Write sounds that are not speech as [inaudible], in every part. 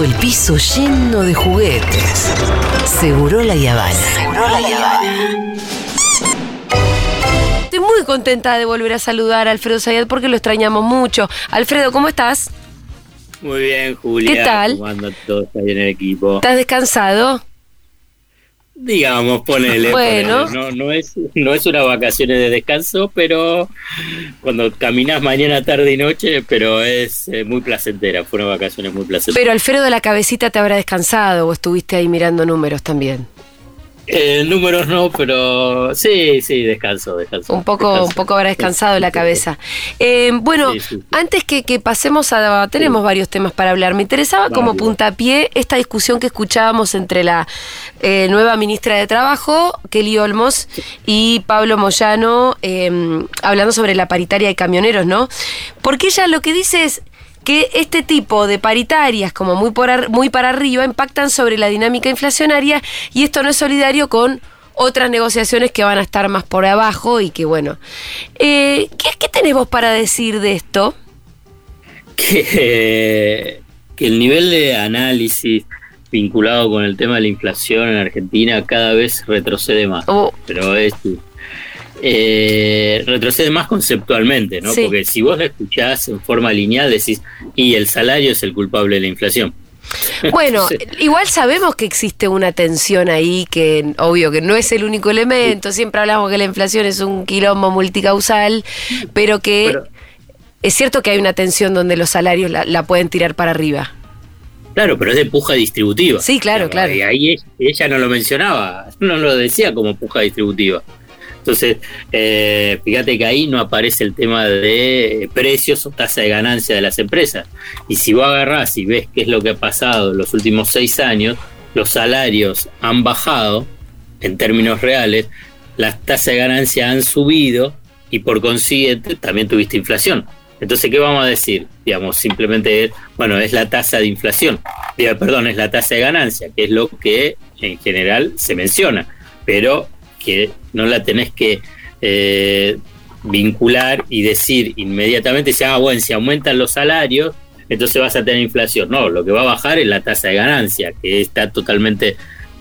todo el piso lleno de juguetes. Seguro la Yavana. Seguro la Yavana. Estoy muy contenta de volver a saludar a Alfredo Sayat porque lo extrañamos mucho. Alfredo, ¿cómo estás? Muy bien, Julia. ¿Qué tal? ¿Cómo anda todo ahí en el equipo? ¿Estás descansado? Digamos, ponele. Bueno. ponele. No, no, es, no es una vacaciones de descanso, pero cuando caminas mañana, tarde y noche, pero es eh, muy placentera. Fueron vacaciones muy placenteras. Pero Alfredo de la cabecita te habrá descansado o estuviste ahí mirando números también. Eh, números no, pero sí, sí, descanso, descanso. Un poco, descanso. un poco habrá descansado la cabeza. Eh, bueno, Sí, sí, sí. antes que, que pasemos a... Tenemos varios temas para hablar. Me interesaba como puntapié esta discusión que escuchábamos entre la eh, nueva ministra de Trabajo, Kelly Olmos, y Pablo Moyano, hablando sobre la paritaria de camioneros, ¿no? Porque ella lo que dice es que este tipo de paritarias, como muy, por muy para arriba, impactan sobre la dinámica inflacionaria y esto no es solidario con otras negociaciones que van a estar más por abajo y que bueno. Eh, ¿qué, ¿Qué tenés vos para decir de esto? que, que el nivel de análisis vinculado con el tema de la inflación en Argentina cada vez retrocede más. Oh, Pero es eh, retrocede más conceptualmente, ¿no? Sí. Porque si vos la escuchás en forma lineal decís, y el salario es el culpable de la inflación. [laughs] Bueno, Sí. igual sabemos que existe una tensión ahí, que obvio que no es el único elemento, siempre hablamos que la inflación es un quilombo multicausal, pero que Pero- es cierto que hay una tensión donde los salarios la, la pueden tirar para arriba. Claro, pero es de puja distributiva. Sí, claro, Digamos, claro. Y ahí ella, ella no lo mencionaba, no lo decía como puja distributiva. Entonces, eh, fíjate que ahí no aparece el tema de precios o tasa de ganancia de las empresas. Y si vos agarrás y ves qué es lo que ha pasado en los últimos seis años, los salarios han bajado en términos reales, las tasas de ganancia han subido y por consiguiente también tuviste inflación. Entonces, ¿qué vamos a decir? Digamos, simplemente, bueno, es la tasa de inflación, perdón, es la tasa de ganancia, que es lo que en general se menciona, pero que no la tenés que eh, vincular y decir inmediatamente, si, ah, bueno, si aumentan los salarios, entonces vas a tener inflación. No, lo que va a bajar es la tasa de ganancia, que está totalmente,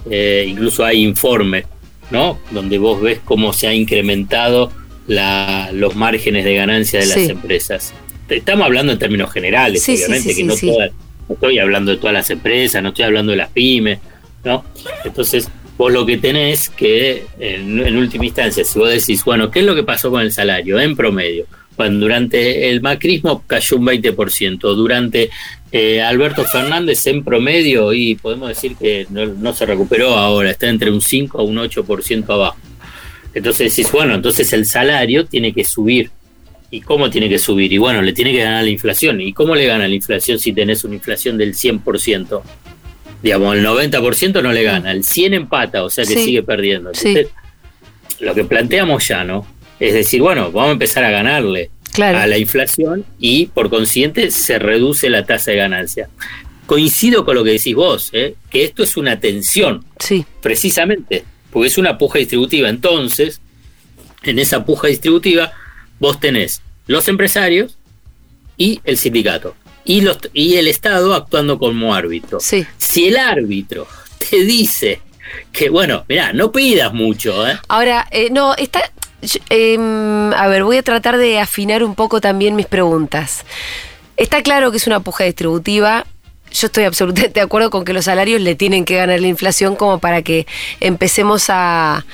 eh, incluso hay informes, ¿no? Donde vos ves cómo se ha incrementado la, los márgenes de ganancia de las empresas. Estamos hablando en términos generales, Sí, obviamente, sí, que no, todas- no estoy hablando de todas las empresas, no estoy hablando de las pymes, ¿no? Entonces, vos lo que tenés que, en, en última instancia, si vos decís, bueno, ¿qué es lo que pasó con el salario en promedio? Bueno, durante el macrismo cayó un 20%, durante eh, Alberto Fernández en promedio, y podemos decir que no, no se recuperó ahora, está entre un 5 a un 8% abajo. Entonces decís, bueno, entonces el salario tiene que subir. ¿Y cómo tiene que subir? Y bueno, le tiene que ganar la inflación. ¿Y cómo le gana la inflación si tenés una inflación del 100%? Digamos, el 90% no le gana, el 100 empata, o sea que Sí. sigue perdiendo. Sí. Lo que planteamos ya, ¿no? Es decir, bueno, vamos a empezar a ganarle Claro. a la inflación y por consiguiente se reduce la tasa de ganancia. Coincido con lo que decís vos, ¿eh? que esto es una tensión, Sí, precisamente, porque es una puja distributiva. Entonces, en esa puja distributiva, vos tenés los empresarios y el sindicato. Y, los, y el Estado actuando como árbitro. sí. Si el árbitro te dice que, bueno, mirá, no pidas mucho, ¿eh? Ahora, eh, no, está. em, a ver, voy a tratar de afinar un poco también mis preguntas. Está claro que es una puja distributiva. Yo estoy absolutamente de acuerdo con que los salarios le tienen que ganar la inflación como para que empecemos a,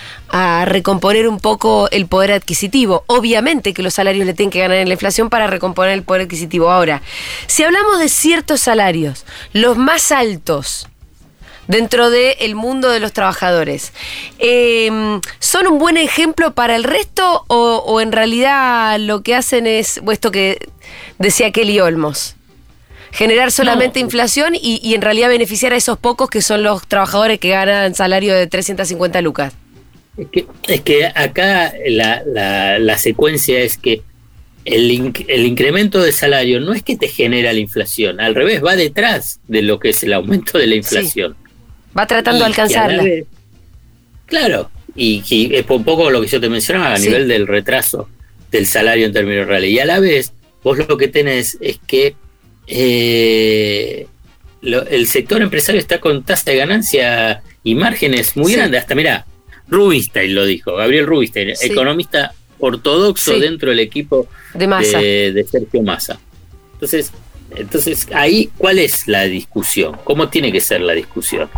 recomponer un poco el poder adquisitivo. Obviamente que los salarios le tienen que ganar la inflación para recomponer el poder adquisitivo. Ahora, si hablamos de ciertos salarios, los más altos, dentro del mundo de los trabajadores. Eh, ¿Son un buen ejemplo para el resto o, o en realidad lo que hacen es esto que decía Kelly Olmos? Generar solamente No. inflación y, y en realidad beneficiar a esos pocos que son los trabajadores que ganan salario de 350 lucas. Es que, es que acá la, la- la secuencia es que el, inc- el incremento de salario no es que te genera la inflación, al revés, va detrás de lo que es el aumento de la inflación. Va tratando de Y alcanzarla. vez- claro, y, y es un poco lo que yo te mencionaba a Sí. nivel del retraso del salario en términos reales. Y a la vez, vos lo que tenés es que eh, el sector empresario está con tasa de ganancia y márgenes muy grandes. Hasta, mira, Rubinstein lo dijo, Gabriel Rubinstein, economista ortodoxo dentro del equipo de, de, Sergio Massa. Entonces, entonces, ahí, ¿cuál es la discusión? ¿Cómo tiene que ser la discusión?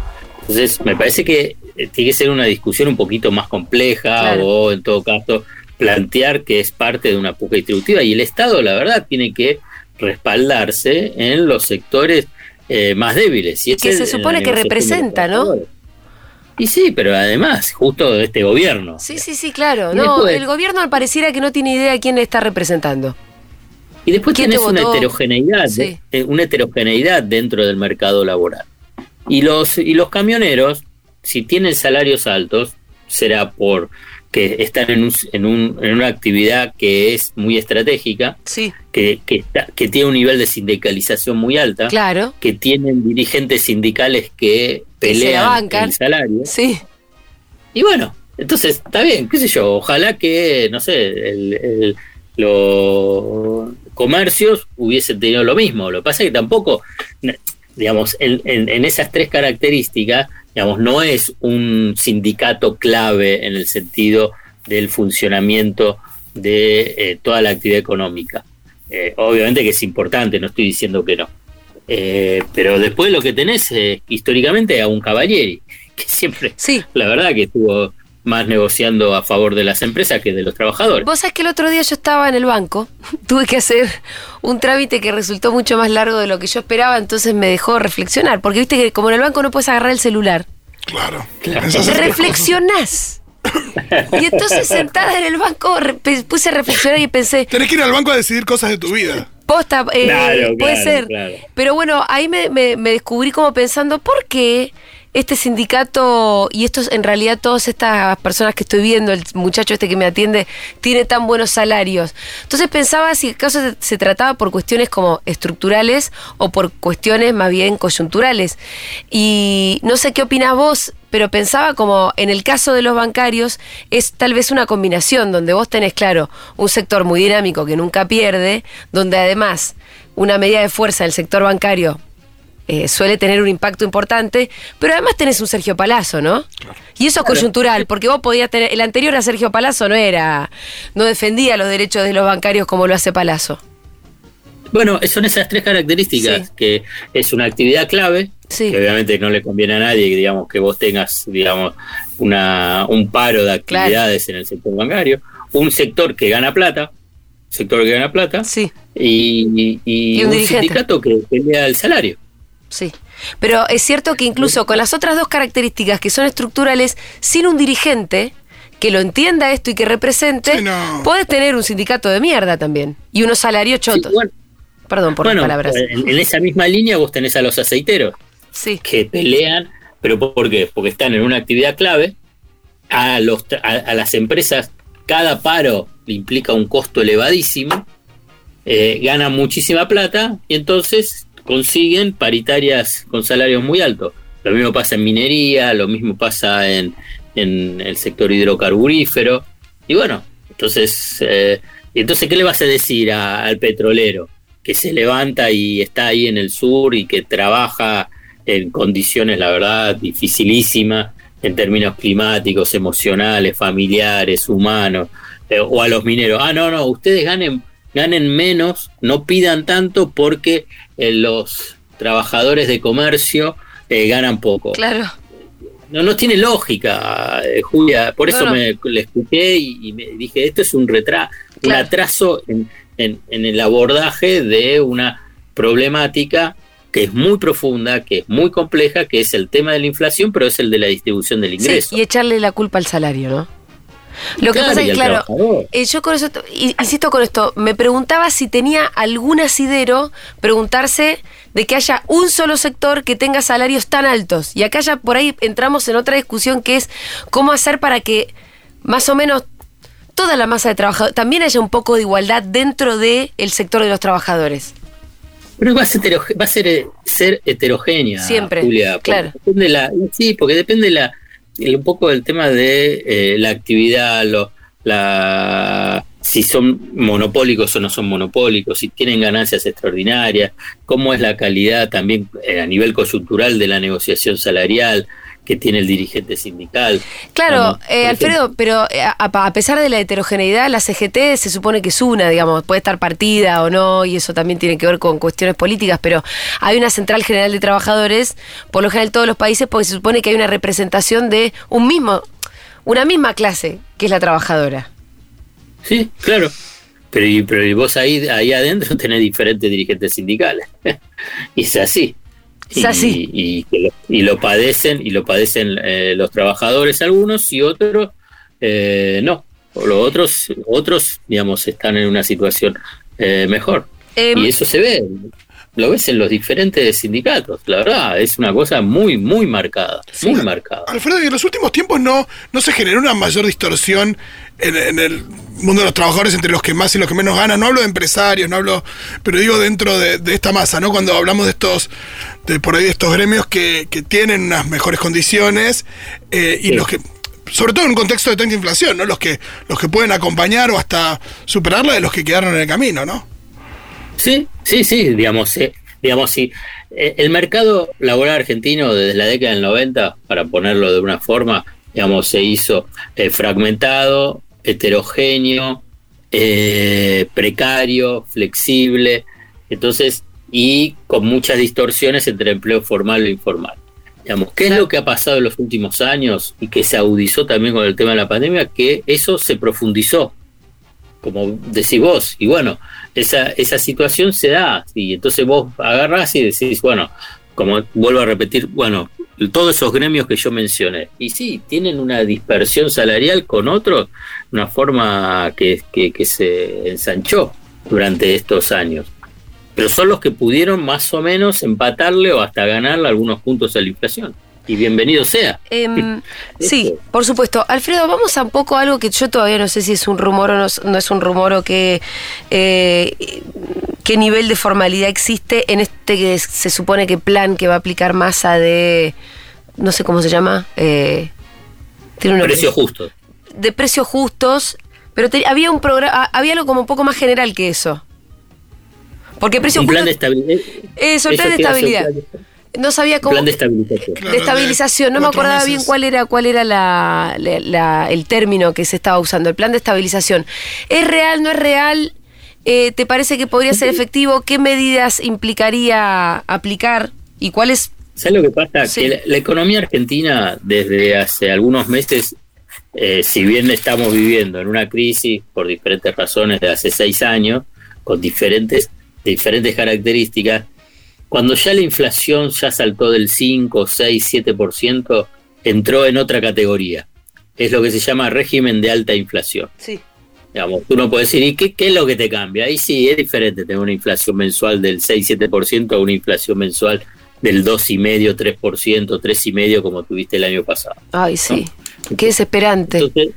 Entonces, me parece que eh, tiene que ser una discusión un poquito más compleja o, en todo caso, plantear que es parte de una puja distributiva y el Estado, la verdad, tiene que respaldarse en los sectores eh, más débiles. Y, que se supone que representa, ¿no? Y sí, pero además, justo de este gobierno. Sí, sí, sí, claro. no, el gobierno pareciera que no tiene idea quién le está representando. Y después tienes una heterogeneidad, eh, una heterogeneidad dentro del mercado laboral. Y los, y los camioneros, si tienen salarios altos, será por que están en, un, en, un, en una actividad que es muy estratégica, sí. Que, que, que, tiene un nivel de sindicalización muy alta, claro. que tienen dirigentes sindicales que pelean el salario. Sí. Y bueno, entonces está bien, qué sé yo, ojalá que, no sé, el, los comercios hubiesen tenido lo mismo. Lo que pasa es que tampoco, digamos, en, en esas tres características digamos, no es un sindicato clave en el sentido del funcionamiento de eh, toda la actividad económica. Eh, obviamente que es importante, no estoy diciendo que no. Eh, pero después lo que tenés históricamente a un Cavalieri, [laughs] que siempre, sí. la verdad que estuvo más negociando a favor de las empresas que de los trabajadores. Vos sabés que el otro día yo estaba en el banco, [laughs] tuve que hacer un trámite que resultó mucho más largo de lo que yo esperaba, entonces me dejó reflexionar, porque viste que como en el banco no puedes agarrar el celular. Claro. Reflexionás. Y entonces sentada en el banco puse a reflexionar y pensé... Tenés que ir al banco a decidir cosas de tu vida. Posta, eh, puede ser. Pero bueno, ahí me, me, me descubrí como pensando, ¿por qué este sindicato y estos, en realidad todas estas personas que estoy viendo, el muchacho este que me atiende, tiene tan buenos salarios. Entonces pensaba si acaso se, se trataba por cuestiones como estructurales o por cuestiones más bien coyunturales. Y no sé qué opinas vos, pero pensaba como en el caso de los bancarios es tal vez una combinación donde vos tenés, claro, un sector muy dinámico que nunca pierde, donde además una medida de fuerza del sector bancario eh, suele tener un impacto importante, pero además tenés un Sergio Palazzo, ¿no? Y eso es coyuntural, porque vos podías tener, el anterior a Sergio Palazzo no era, no defendía los derechos de los bancarios como lo hace Palazzo. Bueno, son esas tres características, que es una actividad clave, que obviamente no le conviene a nadie, digamos, que vos tengas, digamos, una, un paro de actividades en el sector bancario, un sector que gana plata, sector que gana plata, sí. y, y, un, sindicato que pelea el salario. Sí. Pero es cierto que incluso con las otras dos características que son estructurales, sin un dirigente que lo entienda esto y que represente, puedes tener un sindicato de mierda también. Y unos salarios chotos. Perdón por las palabras. En, esa misma línea vos tenés a los aceiteros. Sí. Que pelean, pero ¿por qué? Porque están en una actividad clave. A, los, a, las empresas, cada paro le implica un costo elevadísimo. Eh, ganan muchísima plata y entonces consiguen paritarias con salarios muy altos. Lo mismo pasa en minería, lo mismo pasa en, el sector hidrocarburífero. Y bueno, entonces, eh, entonces ¿qué le vas a decir al petrolero? Que se levanta y está ahí en el sur y que trabaja en condiciones, la verdad, dificilísimas en términos climáticos, emocionales, familiares, humanos, eh, o a los mineros. Ah, no, no, ustedes ganen ganen menos, no pidan tanto porque eh, los trabajadores de comercio eh, ganan poco. Claro. No, no tiene lógica, Julia. Por eso me le escuché y, me dije, esto es un retraso, un atraso en, en, el abordaje de una problemática que es muy profunda, que es muy compleja, que es el tema de la inflación, pero es el de la distribución del ingreso. y echarle la culpa al salario, ¿no? Lo que pasa es que, claro, eh, yo con eso, insisto con esto, me preguntaba si tenía algún asidero preguntarse de que haya un solo sector que tenga salarios tan altos. Y acá ya por ahí entramos en otra discusión que es cómo hacer para que más o menos toda la masa de trabajadores, también haya un poco de igualdad dentro del sector de los trabajadores. Pero va a ser, va a ser, eh, ser heterogénea, Siempre, Julia. Claro. Depende la, sí, porque depende de la un poco del tema de eh, la actividad, lo, la, si son monopólicos o no son monopólicos, si tienen ganancias extraordinarias, cómo es la calidad también eh, a nivel coyuntural de la negociación salarial que tiene el dirigente sindical. Claro, eh, Alfredo, pero eh, a, pesar de la heterogeneidad, la CGT se supone que es una, digamos, puede estar partida o no, y eso también tiene que ver con cuestiones políticas, pero hay una central general de trabajadores, por lo general en todos los países, porque se supone que hay una representación de un mismo, una misma clase, que es la trabajadora. Sí, claro. Pero, pero vos ahí, ahí adentro [laughs] tenés diferentes dirigentes sindicales. [laughs] y es así. Es así. Y, y, lo, padecen, y lo padecen eh, los trabajadores algunos y otros eh, no. Los otros, otros, digamos, están en una situación eh, mejor. Em, y eso se ve, lo ves en los diferentes sindicatos, la verdad, es una cosa muy, muy marcada, muy marcada. Alfredo, y en los últimos tiempos no, no se generó una mayor distorsión en, el mundo de los trabajadores entre los que más y los que menos ganan. No hablo de empresarios, no hablo, pero digo dentro de, esta masa, ¿no? Cuando hablamos de estos, de por ahí de estos gremios que, tienen unas mejores condiciones eh, y los que sobre todo en un contexto de tanta inflación, ¿no? Los que, los que pueden acompañar o hasta superarla de los que quedaron en el camino, ¿no? Sí, sí, sí, digamos, eh, digamos, sí. Eh, el mercado laboral argentino desde la década del 90, para ponerlo de una forma, digamos, se hizo fragmentado, heterogéneo, eh, precario, flexible, entonces, y con muchas distorsiones entre empleo formal e informal. Digamos, ¿Qué es lo que ha pasado en los últimos años y que se agudizó también con el tema de la pandemia? Que eso se profundizó, como decís vos, y bueno, esa, esa situación se da, y entonces vos agarrás y decís, bueno, como vuelvo a repetir, bueno, todos esos gremios que yo mencioné. Y sí, tienen una dispersión salarial con otros, una forma que, que, se ensanchó durante estos años. Pero son los que pudieron más o menos empatarle o hasta ganarle algunos puntos a la inflación y bienvenido sea. Em, [laughs] sí, por supuesto. Alfredo, vamos a un poco a algo que yo todavía no sé si es un rumor o no, es un rumor o qué, eh, qué nivel de formalidad existe en este que se supone que plan que va a aplicar masa de, no sé cómo se llama. Eh, tiene precios justos. De precios justos, pero había un programa, había algo como un poco más general que eso. Porque precios un plan de estabilidad. Eso, el plan de estabilidad no sabía cómo. Plan de estabilización. De estabilización. No me acordaba bien cuál era, cuál era la, el término que se estaba usando. El plan de estabilización. ¿Es real? ¿No es real? Eh, ¿Te parece que podría ser efectivo? ¿Qué medidas implicaría aplicar? ¿Y cuáles? ¿Sabes lo que pasa? Que la, economía argentina, desde hace algunos meses, eh, si bien estamos viviendo en una crisis por diferentes razones de hace seis años, con diferentes, diferentes características, cuando ya la inflación ya saltó del 5, 6, 7%, entró en otra categoría. Es lo que se llama régimen de alta inflación. Sí. Digamos, tú no puedes decir, ¿y qué, qué es lo que te cambia? Ahí sí, es diferente tener una inflación mensual del 6, 7% a una inflación mensual del 2,5, 3%, 3,5% como tuviste el año pasado. Ay, sí. Qué desesperante. Entonces,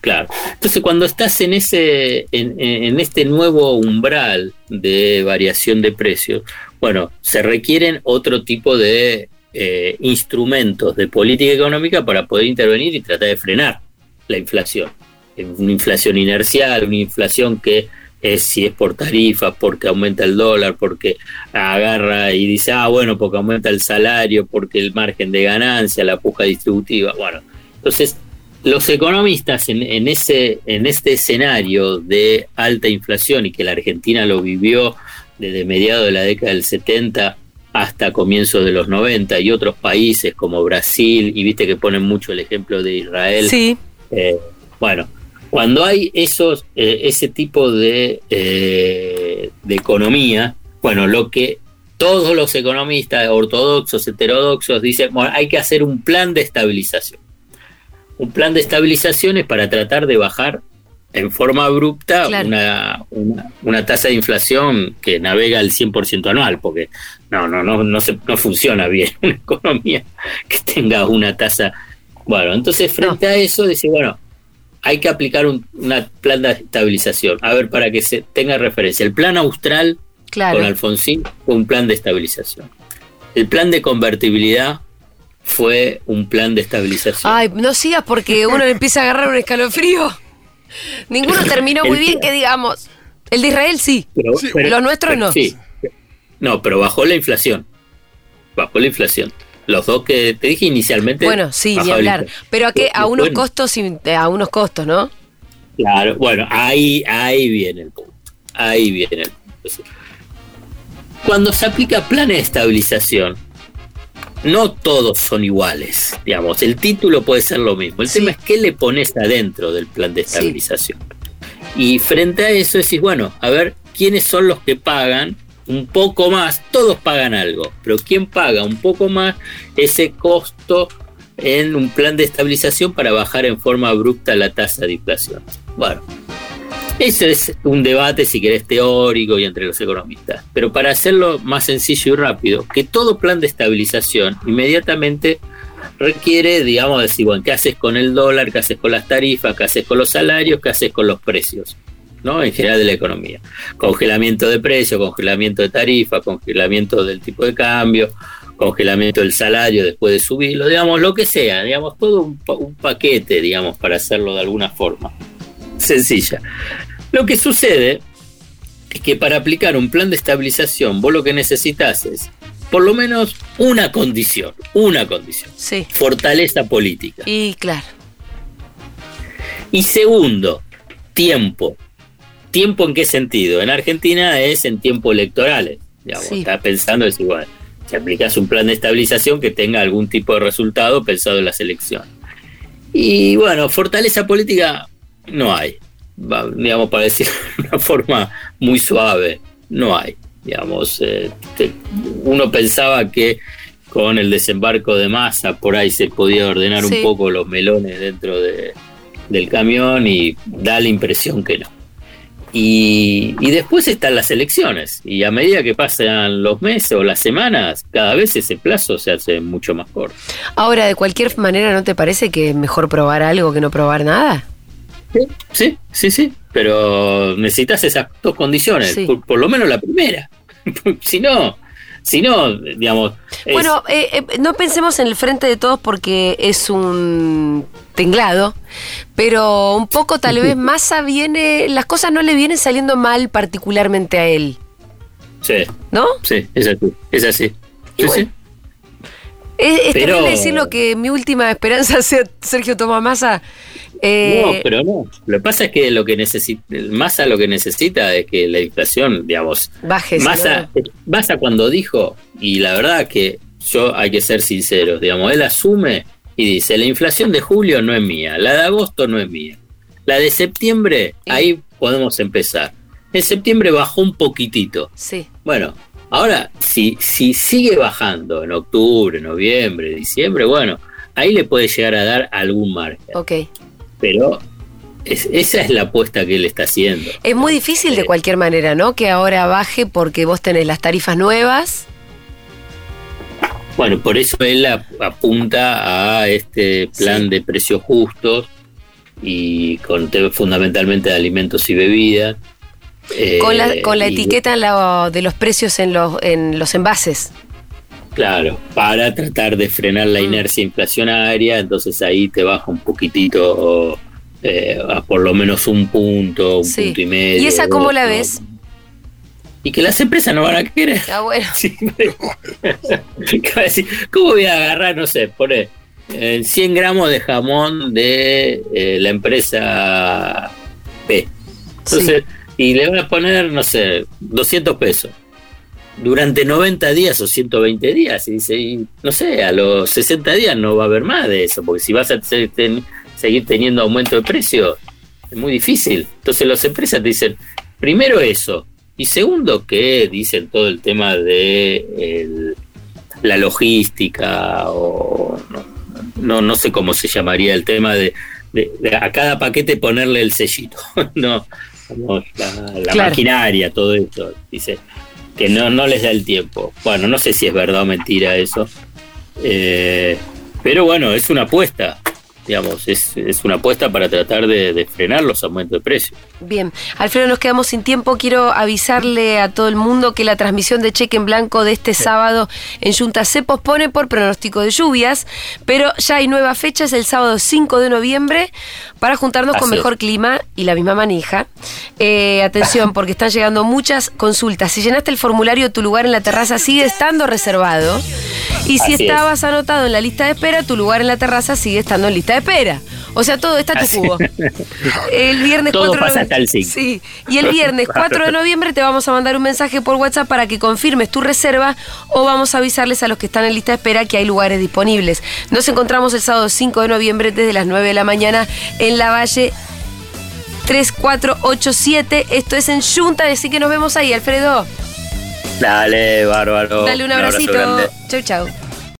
claro. Entonces, cuando estás en, ese, en, en este nuevo umbral de variación de precios, bueno, se requieren otro tipo de eh, instrumentos de política económica para poder intervenir y tratar de frenar la inflación. Una inflación inercial, una inflación que es si es por tarifas, porque aumenta el dólar, porque agarra y dice, ah, bueno, porque aumenta el salario, porque el margen de ganancia, la puja distributiva. Bueno, entonces los economistas en, en, ese, en este escenario de alta inflación y que la Argentina lo vivió desde mediados de la década del 70 hasta comienzos de los 90 y otros países como Brasil, y viste que ponen mucho el ejemplo de Israel. Sí. Eh, bueno, cuando hay esos, eh, ese tipo de, eh, de economía, bueno, lo que todos los economistas ortodoxos, heterodoxos, dicen, bueno, hay que hacer un plan de estabilización. Un plan de estabilización es para tratar de bajar en forma abrupta una, una, tasa de inflación que navega al 100% anual, porque no, no, no, no, se, no funciona bien [laughs] una economía que tenga una tasa. Bueno, entonces frente a eso dice, bueno, hay que aplicar un, una plan de estabilización. A ver, para que se tenga referencia. El plan austral con Alfonsín fue un plan de estabilización. El plan de convertibilidad fue un plan de estabilización. Ay, no sigas porque uno le empieza a agarrar un escalofrío. [laughs] Ninguno terminó muy bien, que digamos. El de Israel sí. Pero, Sí, pero- los nuestros no. Sí. No, pero bajó la inflación. Bajó la inflación. Los dos que te dije inicialmente. Bueno, sí, ni hablar. Pero a qué? A Bueno, unos costos, y- a unos costos, ¿no? Claro, bueno, ahí, ahí viene el punto. Ahí viene el punto. Cuando se aplica plan de estabilización, no todos son iguales. Digamos, el título puede ser lo mismo. El Sí. tema es qué le pones adentro del plan de Sí. estabilización. Y frente a eso decís, bueno, a ver, ¿quiénes son los que pagan un poco más? Todos pagan algo, pero ¿quién paga un poco más ese costo en un plan de estabilización para bajar en forma abrupta la tasa de inflación? Bueno, eso es un debate, si querés, teórico y entre los economistas. Pero para hacerlo más sencillo y rápido, que todo plan de estabilización inmediatamente requiere, digamos, decir, bueno, ¿qué haces con el dólar? ¿Qué haces con las tarifas? ¿Qué haces con los salarios? ¿Qué haces con los precios? ¿no? En general de la economía. Congelamiento de precios, congelamiento de tarifas, congelamiento del tipo de cambio, congelamiento del salario después de subirlo, digamos, lo que sea, digamos, todo un paquete, digamos, para hacerlo de alguna forma. Sencilla. Lo que sucede es que para aplicar un plan de estabilización, vos lo que necesitas es por lo menos una condición, una condición, Sí. fortaleza política. Y claro. Y segundo, tiempo. ¿Tiempo en qué sentido? En Argentina es en tiempo electorales. Digamos, Sí. Está pensando, es igual, si aplicas un plan de estabilización que tenga algún tipo de resultado pensado en las elecciones. Y bueno, fortaleza política no hay. Digamos, para decir de [laughs] una forma muy suave, no hay. Digamos, eh, te- uno pensaba que con el desembarco de masa por ahí se podía ordenar Sí. un poco los melones dentro de, del camión y da la impresión que no. Y, y después están las elecciones y a medida que pasan los meses o las semanas, cada vez ese plazo se hace mucho más corto. Ahora, de cualquier manera, ¿no te parece que es mejor probar algo que no probar nada? Sí, sí, sí, pero necesitas esas dos condiciones, Sí. por, por lo menos la primera. [laughs] si no, si no, digamos... es- Bueno, eh, eh, no pensemos en el frente de todos porque es un tinglado, pero un poco tal vez Massa viene, las cosas no le vienen saliendo mal particularmente a él, sí, ¿no? sí, es así, es así. Y Sí, bueno, sí. Es, es Pero- terrible decirlo que mi última esperanza [laughs] sea Sergio Tomás Massa. Eh, No, pero no. Lo que pasa es que lo que necesita, Massa lo que necesita es que la inflación, digamos, baje. Massa, Massa cuando dijo, y la verdad que yo hay que ser sinceros, digamos, él asume y dice, la inflación de julio no es mía, la de agosto no es mía, la de septiembre, Sí. ahí podemos empezar. En septiembre bajó un poquitito. Sí, Bueno, ahora, si, si sigue bajando en octubre, noviembre, diciembre, bueno, ahí le puede llegar a dar algún margen. ok. Pero es- esa es la apuesta que él está haciendo. Es muy difícil de cualquier manera, ¿no? Que ahora baje porque vos tenés las tarifas nuevas. Bueno, por eso él ap- apunta a este plan Sí. de precios justos y con te- fundamentalmente de alimentos y bebidas. Eh, Con la, con la etiqueta de los precios en los, en los envases. Claro, para tratar de frenar la Mm. inercia inflacionaria, entonces ahí te baja un poquitito, eh, a por lo menos un punto, un Sí. punto y medio. ¿Y esa cómo la ves? Y que las empresas no van a querer. [laughs] Ah, bueno. Sí. [laughs] ¿Qué va a decir? ¿Cómo voy a agarrar, no sé, pone eh, 100 gramos de jamón de eh, la empresa P? Entonces, y le van a poner, no sé, 200 pesos. Durante 90 días o 120 días. Y dice, y, no sé, a los 60 días no va a haber más de eso, porque si vas a ten- seguir teniendo aumento de precio, es muy difícil. Entonces las empresas te dicen, primero eso, y segundo que dicen todo el tema de el- la logística o no, no, no sé cómo se llamaría el tema de, de- de a cada paquete ponerle el sellito, [laughs] no, como la, la Claro. maquinaria, todo eso, dice que no, no les da el tiempo. Bueno, no sé si es verdad o mentira eso, eh, pero bueno, es una apuesta. Digamos, es, es una apuesta para tratar de, de frenar los aumentos de precios. Bien, Alfredo, nos quedamos sin tiempo. Quiero avisarle a todo el mundo que la transmisión de cheque en blanco de este sábado en Junta se pospone por pronóstico de lluvias, pero ya hay nueva fecha, es el sábado 5 de noviembre, para juntarnos con es. mejor clima y la misma manija. Eh, atención, porque están llegando muchas consultas. Si llenaste el formulario, tu lugar en la terraza sigue estando reservado. Y si Así es. estabas anotado en la lista de espera, tu lugar en la terraza sigue estando en lista de espera. O sea, todo está tu cubo. [laughs] El viernes Todo 4 de pasa novie- hasta el. Sí. Y el viernes 4 de noviembre te vamos a mandar un mensaje por WhatsApp para que confirmes tu reserva o vamos a avisarles a los que están en lista de espera que hay lugares disponibles. Nos encontramos el sábado 5 de noviembre desde las 9 de la mañana en la Valle 3487. Esto es en Junta, así que nos vemos ahí, Alfredo. Dale, bárbaro. Dale un abracito. grande. Chau, chau.